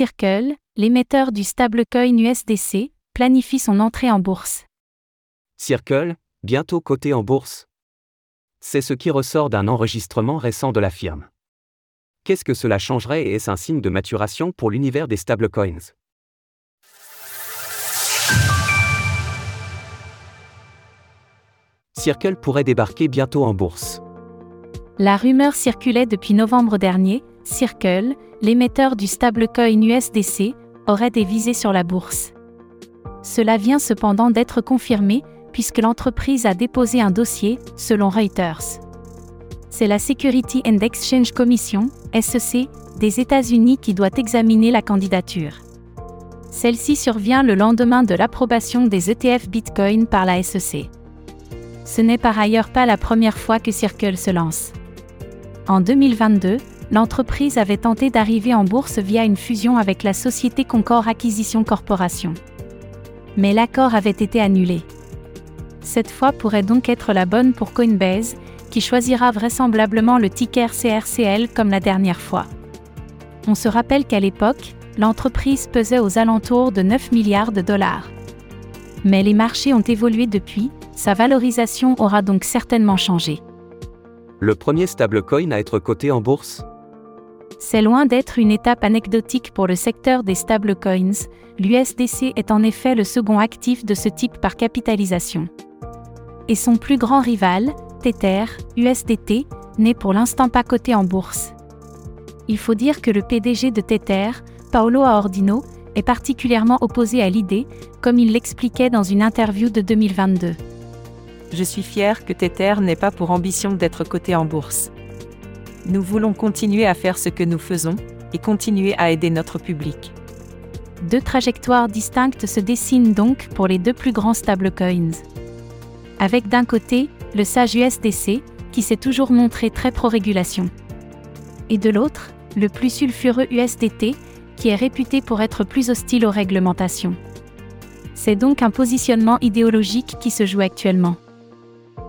Circle, l'émetteur du stablecoin USDC, planifie son entrée en bourse. Circle, bientôt coté en bourse. C'est ce qui ressort d'un enregistrement récent de la firme. Qu'est-ce que cela changerait et est-ce un signe de maturation pour l'univers des stablecoins? Circle pourrait débarquer bientôt en bourse. La rumeur circulait depuis novembre dernier, Circle, l'émetteur du stablecoin USDC, aurait des visées sur la bourse. Cela vient cependant d'être confirmé, puisque l'entreprise a déposé un dossier, selon Reuters. C'est la Security and Exchange Commission, SEC, des États-Unis qui doit examiner la candidature. Celle-ci survient le lendemain de l'approbation des ETF Bitcoin par la SEC. Ce n'est par ailleurs pas la première fois que Circle se lance. En 2022, l'entreprise avait tenté d'arriver en bourse via une fusion avec la société Concor Acquisition Corporation. Mais l'accord avait été annulé. Cette fois pourrait donc être la bonne pour Coinbase, qui choisira vraisemblablement le ticker CRCL comme la dernière fois. On se rappelle qu'à l'époque, l'entreprise pesait aux alentours de 9 milliards de dollars. Mais les marchés ont évolué depuis, sa valorisation aura donc certainement changé. Le premier stablecoin à être coté en bourse C'est loin d'être une étape anecdotique pour le secteur des stablecoins, l'USDC est en effet le second actif de ce type par capitalisation. Et son plus grand rival, Tether, USDT, n'est pour l'instant pas coté en bourse. Il faut dire que le PDG de Tether, Paolo Aordino, est particulièrement opposé à l'idée, comme il l'expliquait dans une interview de 2022. Je suis fier que Tether n'ait pas pour ambition d'être coté en bourse. Nous voulons continuer à faire ce que nous faisons, et continuer à aider notre public. Deux trajectoires distinctes se dessinent donc pour les deux plus grands stablecoins. Avec d'un côté, le sage USDC, qui s'est toujours montré très pro-régulation. Et de l'autre, le plus sulfureux USDT, qui est réputé pour être plus hostile aux réglementations. C'est donc un positionnement idéologique qui se joue actuellement.